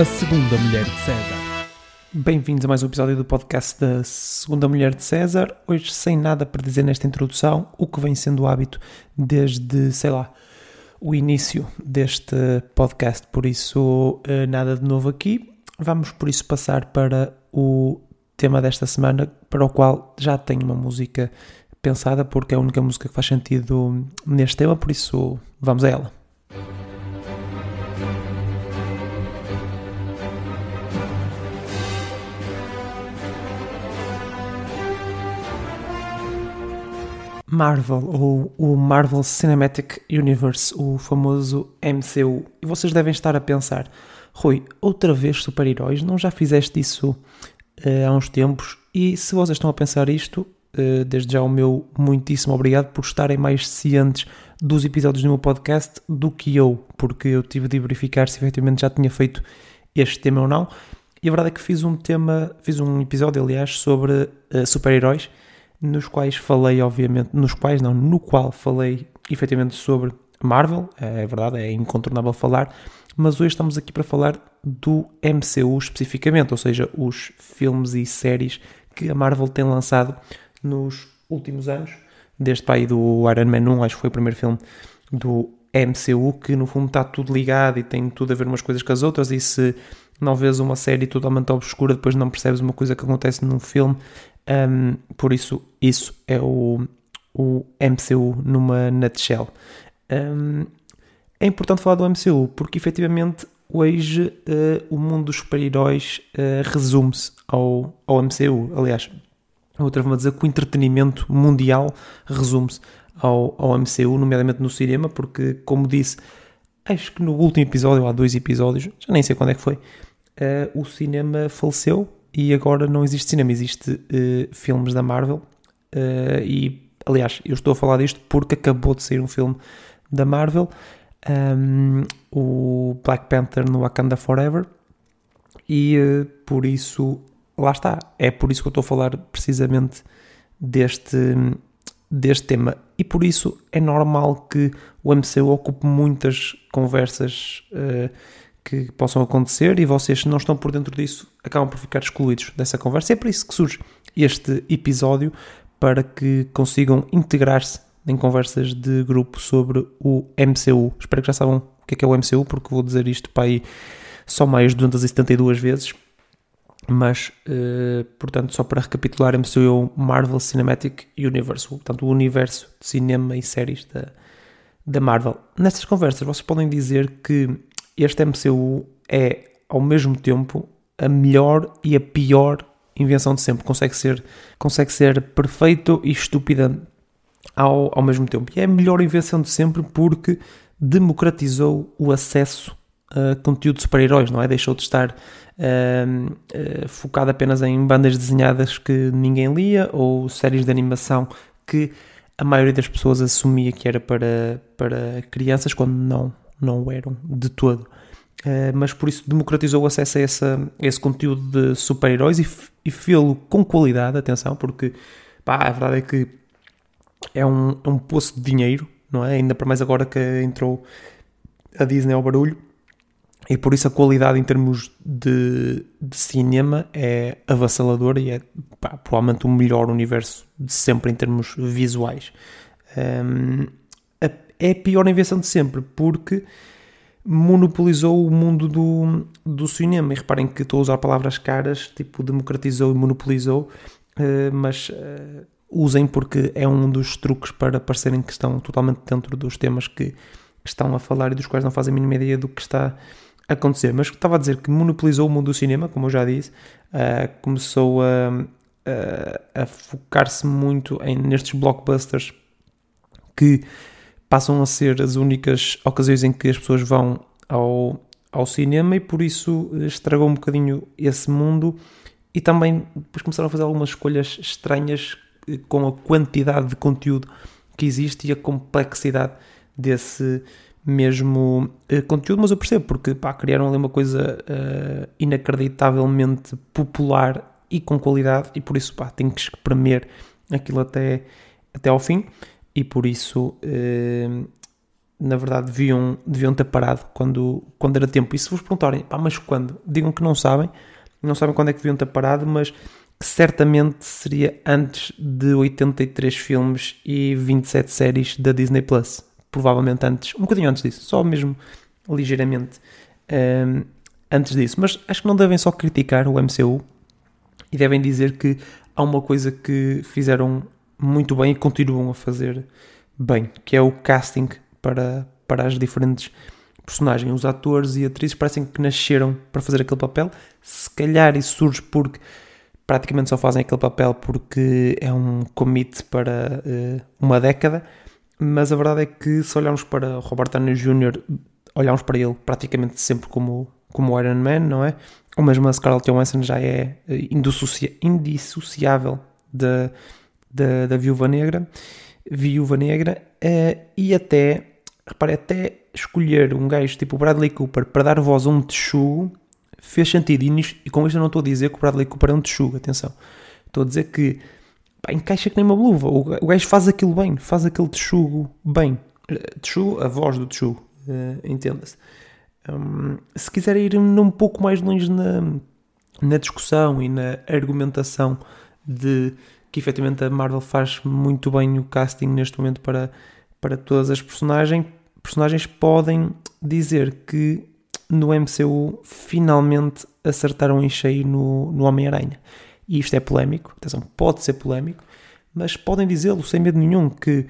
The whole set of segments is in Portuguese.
A Segunda Mulher de César. Bem-vindos a mais um episódio do podcast da Segunda Mulher de César. Hoje, sem nada para dizer nesta introdução, o que vem sendo o hábito desde, sei lá, o início deste podcast. Por isso, eh, nada de novo aqui. Vamos, por isso, passar para o tema desta semana, para o qual já tenho uma música pensada, porque é a única música que faz sentido neste tema. Por isso, vamos a ela. Marvel, ou o Marvel Cinematic Universe, o famoso MCU. E vocês devem estar a pensar, Rui, outra vez super-heróis? Não já fizeste isso uh, há uns tempos? E se vocês estão a pensar isto, uh, desde já o meu muitíssimo obrigado por estarem mais cientes dos episódios do meu podcast do que eu, porque eu tive de verificar se efetivamente já tinha feito este tema ou não. E a verdade é que fiz um tema, fiz um episódio, aliás, sobre uh, super-heróis nos quais falei, obviamente, nos quais não, no qual falei efetivamente sobre Marvel, é verdade, é incontornável falar, mas hoje estamos aqui para falar do MCU especificamente, ou seja, os filmes e séries que a Marvel tem lançado nos últimos anos, desde aí do Iron Man 1, acho que foi o primeiro filme do MCU, que no fundo está tudo ligado e tem tudo a ver umas coisas com as outras, e se não vês uma série totalmente obscura, depois não percebes uma coisa que acontece num filme, um, por isso, isso é o, o MCU numa nutshell. Um, é importante falar do MCU porque efetivamente hoje uh, o mundo dos super-heróis uh, resume-se ao, ao MCU. Aliás, outra de dizer que o entretenimento mundial resume-se ao, ao MCU, nomeadamente no cinema, porque, como disse, acho que no último episódio, há dois episódios, já nem sei quando é que foi, uh, o cinema faleceu e agora não existe cinema, existe uh, filmes da Marvel. Uh, e aliás, eu estou a falar disto porque acabou de sair um filme da Marvel, um, o Black Panther no Wakanda Forever, e uh, por isso, lá está, é por isso que eu estou a falar precisamente deste, deste tema. E por isso é normal que o MCU ocupe muitas conversas que possam acontecer e vocês, se não estão por dentro disso, acabam por ficar excluídos dessa conversa. É por isso que surge este episódio para que consigam integrar-se em conversas de grupo sobre o MCU. Espero que já saibam o que é, que é o MCU, porque vou dizer isto para aí só mais 272 vezes. Mas, uh, portanto, só para recapitular, MCU é o Marvel Cinematic Universe, portanto, o universo de cinema e séries da, da Marvel. Nestas conversas, vocês podem dizer que este MCU é, ao mesmo tempo, a melhor e a pior invenção de sempre. Consegue ser, consegue ser perfeito e estúpida ao, ao mesmo tempo. E é a melhor invenção de sempre porque democratizou o acesso a conteúdo de super-heróis, não é? Deixou de estar uh, uh, focado apenas em bandas desenhadas que ninguém lia ou séries de animação que a maioria das pessoas assumia que era para, para crianças, quando não, não eram de todo. Uh, mas por isso democratizou o acesso a, essa, a esse conteúdo de super-heróis e, e fê-lo com qualidade, atenção, porque pá, a verdade é que é um, um poço de dinheiro, não é? Ainda para mais agora que entrou a Disney ao barulho, e por isso a qualidade em termos de, de cinema é avassaladora e é pá, provavelmente o melhor universo de sempre em termos visuais. Um, é a pior invenção de sempre, porque monopolizou o mundo do, do cinema. E reparem que estou a usar palavras caras, tipo democratizou e monopolizou, uh, mas uh, usem porque é um dos truques para parecerem que estão totalmente dentro dos temas que, estão a falar e dos quais não fazem a mínima ideia do que está a acontecer. Mas estava a dizer que monopolizou o mundo do cinema, como eu já disse, uh, começou a, a, a focar-se muito em, nestes blockbusters que passam a ser as únicas ocasiões em que as pessoas vão ao, ao cinema e por isso eh, estragou um bocadinho esse mundo. E também depois começaram a fazer algumas escolhas estranhas eh, com a quantidade de conteúdo que existe e a complexidade desse mesmo uh, conteúdo, mas eu percebo porque pá, criaram ali uma coisa uh, inacreditavelmente popular e com qualidade e por isso pá, tenho que espremer aquilo até, até ao fim e por isso eh, na verdade, deviam, deviam ter parado quando, quando era tempo. E se vos perguntarem, pá, mas quando? Digam que não sabem, não sabem quando é que deviam ter parado, mas certamente seria antes de 83 filmes e 27 séries da Disney Plus. Provavelmente antes, um bocadinho antes disso, só mesmo ligeiramente um, antes disso. Mas acho que não devem só criticar o MCU e devem dizer que há uma coisa que fizeram muito bem e continuam a fazer bem, que é o casting para, para as diferentes personagens. Os atores e atrizes parecem que nasceram para fazer aquele papel. Se calhar isso surge porque praticamente só fazem aquele papel porque é um commit para uh, uma década. Mas a verdade é que se olharmos para Robert Downey Jr., olhamos para ele praticamente sempre como, como Iron Man, não é? Ou mesmo a Scarlett Johansson já é eh, indissociável da, da, da Viúva Negra, Viúva Negra, uh, e até, repare, até escolher um gajo tipo Bradley Cooper para dar voz a um texugo fez sentido. E, e com isto eu não estou a dizer que o Bradley Cooper é um texugo, atenção. Estou a dizer que pá, encaixa que nem uma luva. O, o gajo faz aquilo bem, faz aquele texugo bem. Eh, texugo, a voz do texugo, uh, entenda-se. Um, se quiser ir um pouco mais longe na, na discussão e na argumentação de que efetivamente a Marvel faz muito bem o casting neste momento para, para todas as personagens, personagens podem dizer que no MCU finalmente acertaram em cheio no, no Homem-Aranha. E isto é polémico, atenção, pode ser polémico, mas podem dizê-lo sem medo nenhum que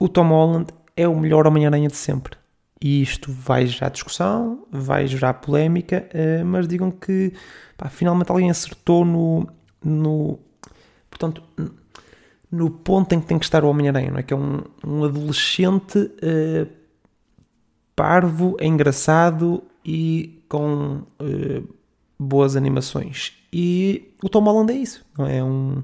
o Tom Holland é o melhor Homem-Aranha de sempre. E isto vai gerar discussão, vai gerar polémica, eh, mas digam que pá, finalmente alguém acertou no, no, portanto, no ponto em que tem que estar o Homem-Aranha, não é? Que é um, um adolescente uh, parvo, engraçado e com uh, boas animações. E o Tom Holland é isso, não é? um,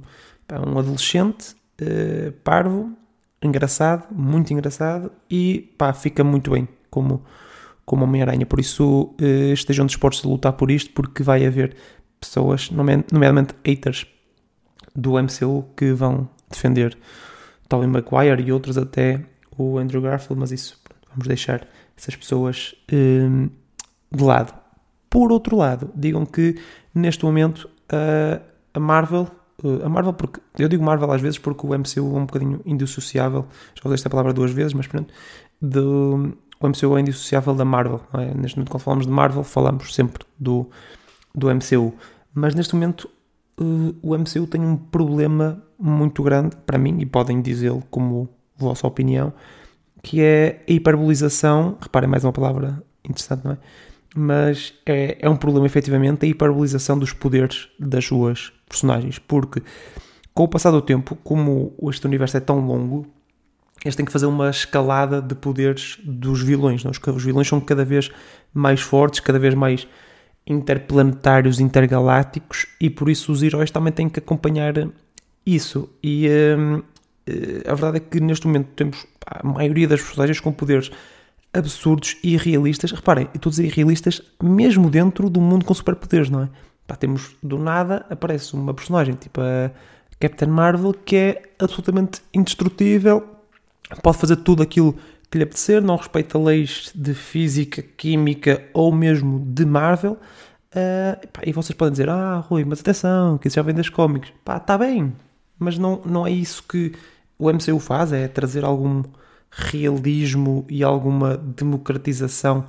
é um adolescente uh, parvo, engraçado, muito engraçado e pá, fica muito bem como, como Homem-Aranha. Por isso estejam dispostos a lutar por isto, porque vai haver pessoas, nomeadamente haters do MCU, que vão defender Tobey Maguire e outros até o Andrew Garfield, mas isso vamos deixar essas pessoas um, de lado. Por outro lado, digam que neste momento a Marvel, uh, a Marvel, porque eu digo Marvel às vezes porque o MCU é um bocadinho indissociável, já usei esta palavra duas vezes, mas pronto, do, o MCU é indissociável da Marvel. É? Neste momento, quando falamos de Marvel, falamos sempre do, do MCU. Mas neste momento, uh, o MCU tem um problema muito grande para mim, e podem dizê-lo como vossa opinião, que é a hiperbolização. Reparem, mais uma palavra interessante, não é? Mas é, é um problema, efetivamente, a hiperbolização dos poderes das suas personagens, porque com o passar do tempo, como este universo é tão longo, eles têm que fazer uma escalada de poderes dos vilões. Não? Os vilões são cada vez mais fortes, cada vez mais interplanetários, intergalácticos, e por isso os heróis também têm que acompanhar isso. E hum, eh, a verdade é que neste momento temos a maioria das personagens com poderes absurdos e irrealistas. Reparem, eu estou a dizer irrealistas mesmo dentro do mundo com superpoderes, não é? Pá, temos do nada, aparece uma personagem tipo a Captain Marvel que é absolutamente indestrutível, pode fazer tudo aquilo que lhe apetecer, não respeita leis de física, química ou mesmo de Marvel. Uh, e vocês podem dizer: Ah, Rui, mas atenção, que isso já vem das cómics. Pá, está bem, mas não, não é isso que o MCU faz, é trazer algum realismo e alguma democratização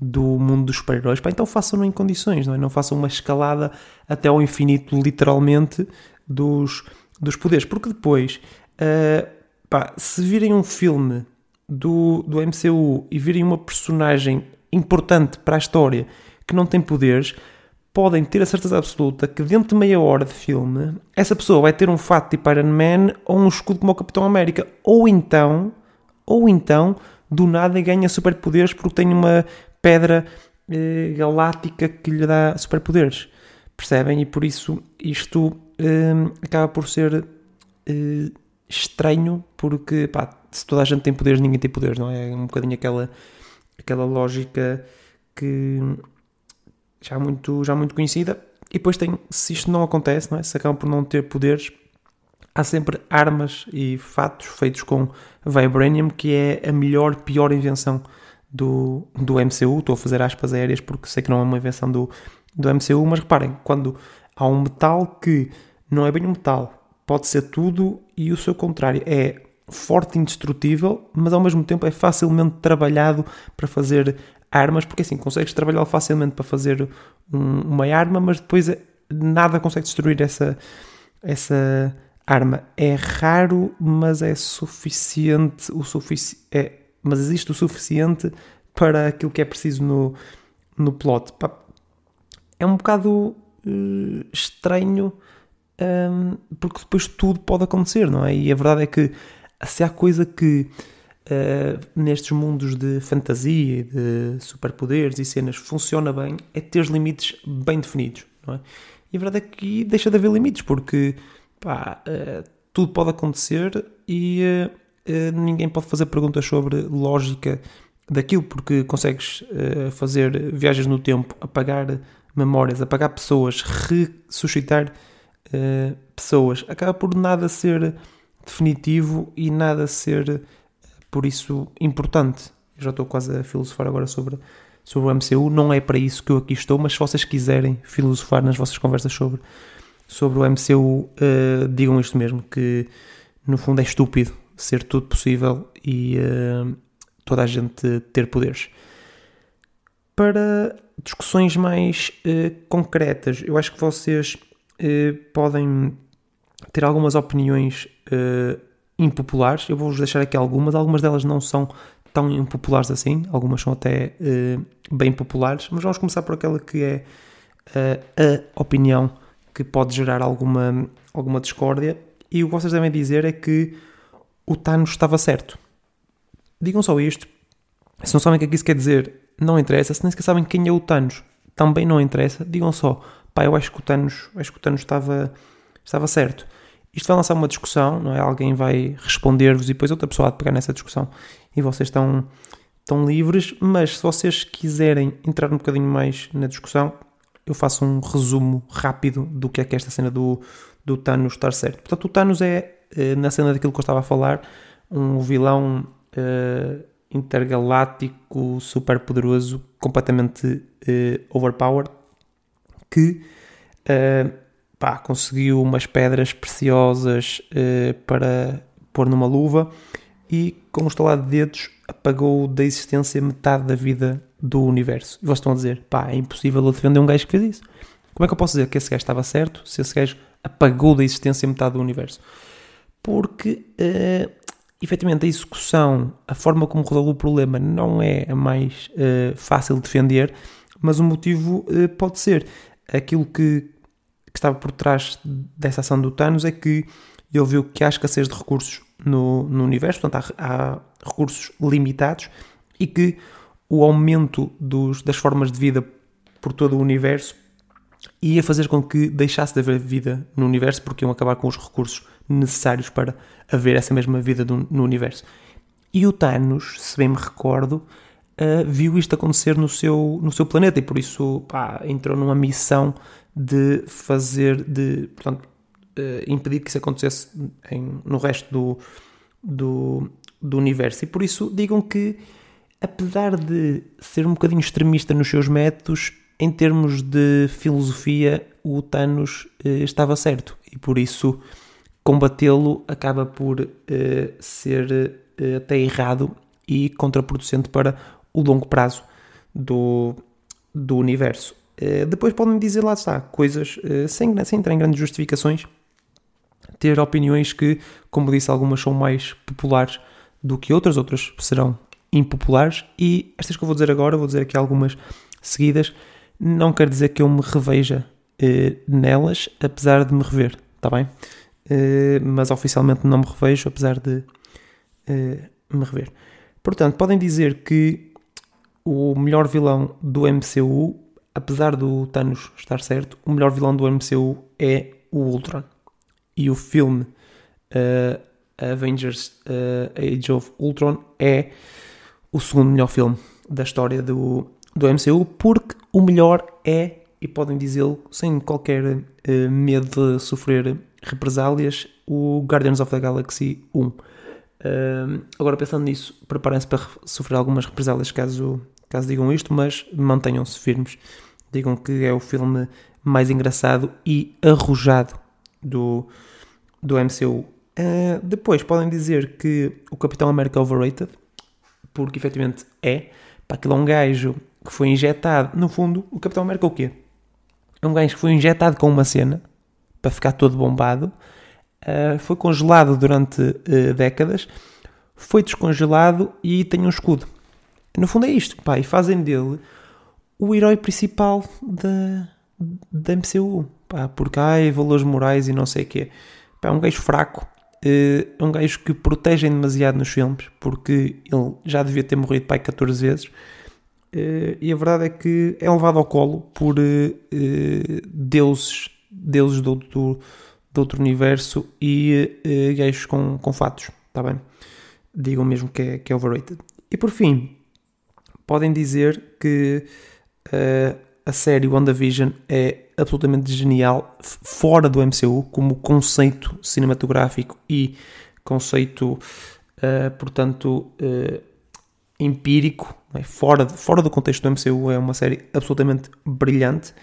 do mundo dos super-heróis. Então façam-no em condições, não é? Não façam uma escalada até ao infinito, literalmente, dos, dos poderes. Porque depois, uh, pá, se virem um filme do, do MCU e virem uma personagem importante para a história que não tem poderes, podem ter a certeza absoluta que dentro de meia hora de filme essa pessoa vai ter um fato tipo Iron Man ou um escudo como o Capitão América. Ou então, ou então, do nada ganha superpoderes porque tem uma pedra eh, galáctica que lhe dá superpoderes. Percebem? E por isso isto eh, acaba por ser eh, estranho porque pá, se toda a gente tem poderes, ninguém tem poderes, não é? É um bocadinho aquela, aquela lógica que já muito, já muito conhecida. E depois tem, se isto não acontece, não é? se acabam por não ter poderes, há sempre armas e fatos feitos com Vibranium, que é a melhor, pior invenção do, do MCU. Estou a fazer aspas aéreas porque sei que não é uma invenção do, do MCU, mas reparem, quando há um metal que não é bem um metal, pode ser tudo e o seu contrário é forte e indestrutível, mas ao mesmo tempo é facilmente trabalhado para fazer armas, porque assim consegues trabalhar facilmente para fazer um, uma arma, mas depois nada consegue destruir essa, essa arma. É raro, mas é suficiente, o sufici é, mas existe o suficiente para aquilo que é preciso no, no plot. É um bocado uh, estranho um, porque depois tudo pode acontecer, não é? E a verdade é que se há coisa que uh, nestes mundos de fantasia e de superpoderes e cenas funciona bem, é ter limites bem definidos, não é? E a verdade é que deixa de haver limites, porque pá, uh, tudo pode acontecer e uh, ninguém pode fazer perguntas sobre lógica daquilo, porque consegues fazer viagens no tempo, apagar memórias, apagar pessoas, ressuscitar pessoas. Acaba por nada ser definitivo e nada ser por isso importante. Eu já estou quase a filosofar agora sobre, sobre o MCU. Não é para isso que eu aqui estou, mas se vocês quiserem filosofar nas vossas conversas sobre, sobre o MCU, uh, eh, digam isto mesmo: que no fundo é estúpido ser tudo possível e uh, toda a gente ter poderes. Para discussões mais uh, concretas, eu acho que vocês podem ter algumas opiniões impopulares. Eu vou-vos deixar aqui algumas, algumas delas não são tão impopulares assim, algumas são até uh, bem populares, mas vamos começar por aquela que é a opinião que pode gerar alguma, alguma discórdia. E o que vocês devem dizer é que o Thanos estava certo. Digam só isto. Se não sabem o que é que isso quer dizer, não interessa. Se nem sequer sabem quem é o Thanos, também não interessa. Digam só, pá, eu acho que o Thanos, acho que o Thanos estava, estava certo. Isto vai lançar uma discussão, não é? Alguém vai responder-vos e depois outra pessoa de pegar nessa discussão e vocês estão, estão livres. Mas se vocês quiserem entrar um bocadinho mais na discussão, eu faço um resumo rápido do que é que esta cena do, do Thanos estar certo. Portanto, o Thanos é, eh, na cena daquilo que eu estava a falar, um vilão uh, intergaláctico, super poderoso, completamente uh, overpowered, que uh, pá, conseguiu umas pedras preciosas uh, para pôr numa luva e, com um estalar de dedos, apagou da existência metade da vida do universo. E vocês estão a dizer, pá, é impossível eu defender um gajo que fez isso. Como é que eu posso dizer que esse gajo estava certo se esse gajo apagou da existência metade do universo? Porque, uh, efetivamente, a execução, a forma como resolve o problema não é a mais uh, fácil de defender, mas o motivo uh, pode ser aquilo que, que estava por trás dessa ação do Thanos é que ele viu que há escassez de recursos no, no universo, portanto há, há, recursos limitados e que o aumento dos, das formas de vida por todo o universo ia fazer com que deixasse de haver vida no universo porque iam acabar com os recursos necessários para haver essa mesma vida do, no universo. E o Thanos, se bem me recordo, uh, viu isto acontecer no seu, no seu planeta e por isso pá, entrou numa missão de fazer, de, portanto, uh, impedir que isso acontecesse em, no resto do, do, do universo. E por isso digam que, apesar de ser um bocadinho extremista nos seus métodos, em termos de filosofia, o Thanos uh, estava certo e por isso combatê-lo acaba por ser até errado e contraproducente para o longo prazo do, do universo. Eh, depois podem dizer, lá está, coisas uh, sem, sem entrar em grandes justificações, ter opiniões que, como disse, algumas são mais populares do que outras, outras serão impopulares. E estas que eu vou dizer agora, vou dizer aqui algumas seguidas, não quer dizer que eu me reveja uh, nelas, apesar de me rever, está bem? mas oficialmente não me revejo, apesar de me rever. Portanto, podem dizer que o melhor vilão do MCU apesar do Thanos estar certo, o melhor vilão do MCU é o Ultron. E o filme uh, Avengers uh, Age of Ultron é o segundo melhor filme da história do, do MCU, porque o melhor é, e podem dizê-lo sem qualquer uh, medo de sofrer represálias o Guardians of the Galaxy 1. agora, pensando nisso, preparem-se para sofrer algumas represálias caso, caso digam isto, mas mantenham-se firmes. Digam que é o filme mais engraçado e arrojado do, do MCU. Uh, depois podem dizer que o Capitão América é overrated, porque efetivamente é. Para aquele é um gajo que foi injetado. No fundo, o Capitão América é o quê? É um gajo que foi injetado com uma cena para ficar todo bombado. Uh, foi congelado durante uh, décadas. Foi descongelado e tem um escudo. No fundo é isto, pá, e fazem dele o herói principal da, da MCU, pá, porque há valores morais e não sei o quê. Pá, é um gajo fraco, eh, é um gajo que protegem demasiado nos filmes, porque ele já devia ter morrido pai 14 vezes. Eh, e a verdade é que é levado ao colo por eh, deuses, deuses do outro, do outro universo e gajos com, com fatos, está bem? Digam mesmo que é, que é overrated. E por fim, podem dizer que a série WandaVision é absolutamente genial fora do MCU, como conceito cinematográfico e conceito, uh, portanto, uh, empírico, é? fora, fora do contexto do MCU, é uma série absolutamente brilhante.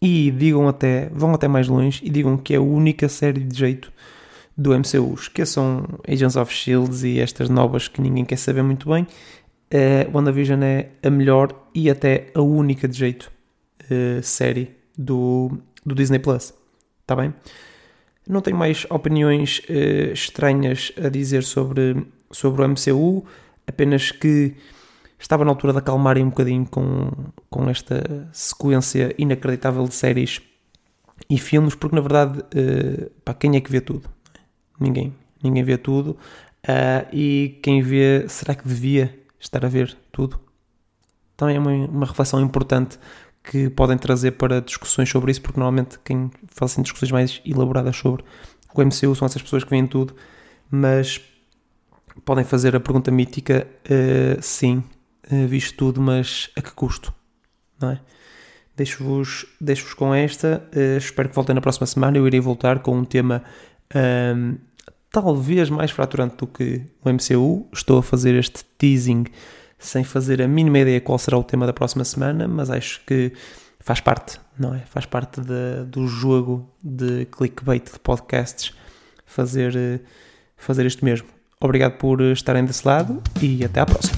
E digam até, vão até mais longe e digam que é a única série de jeito do MCU. Esqueçam Agents of Shields e estas novas que ninguém quer saber muito bem. Uh, WandaVision é a melhor e até a única de jeito uh, série do, do Disney Plus. Está bem? Não tenho mais opiniões uh, estranhas a dizer sobre, sobre o MCU, apenas que estava na altura de acalmarem um bocadinho com, com esta sequência inacreditável de séries e filmes, porque na verdade, uh, pá, quem é que vê tudo? Ninguém. Ninguém vê tudo. Uh, e quem vê, será que devia estar a ver tudo? Também é uma, uma reflexão importante que podem trazer para discussões sobre isso, porque normalmente quem faz assim discussões mais elaboradas sobre o MCU são essas pessoas que veem tudo, mas podem fazer a pergunta mítica: uh, sim, uh, visto tudo, mas a que custo? Não é? Deixo-vos deixo com esta. Uh, espero que voltem na próxima semana. Eu irei voltar com um tema um, talvez mais fraturante do que o MCU. Estou a fazer este teasing sem fazer a mínima ideia qual será o tema da próxima semana, mas acho que faz parte, não é? Faz parte de, do jogo de clickbait de podcasts fazer, fazer isto mesmo. Obrigado por estarem desse lado e até à próxima.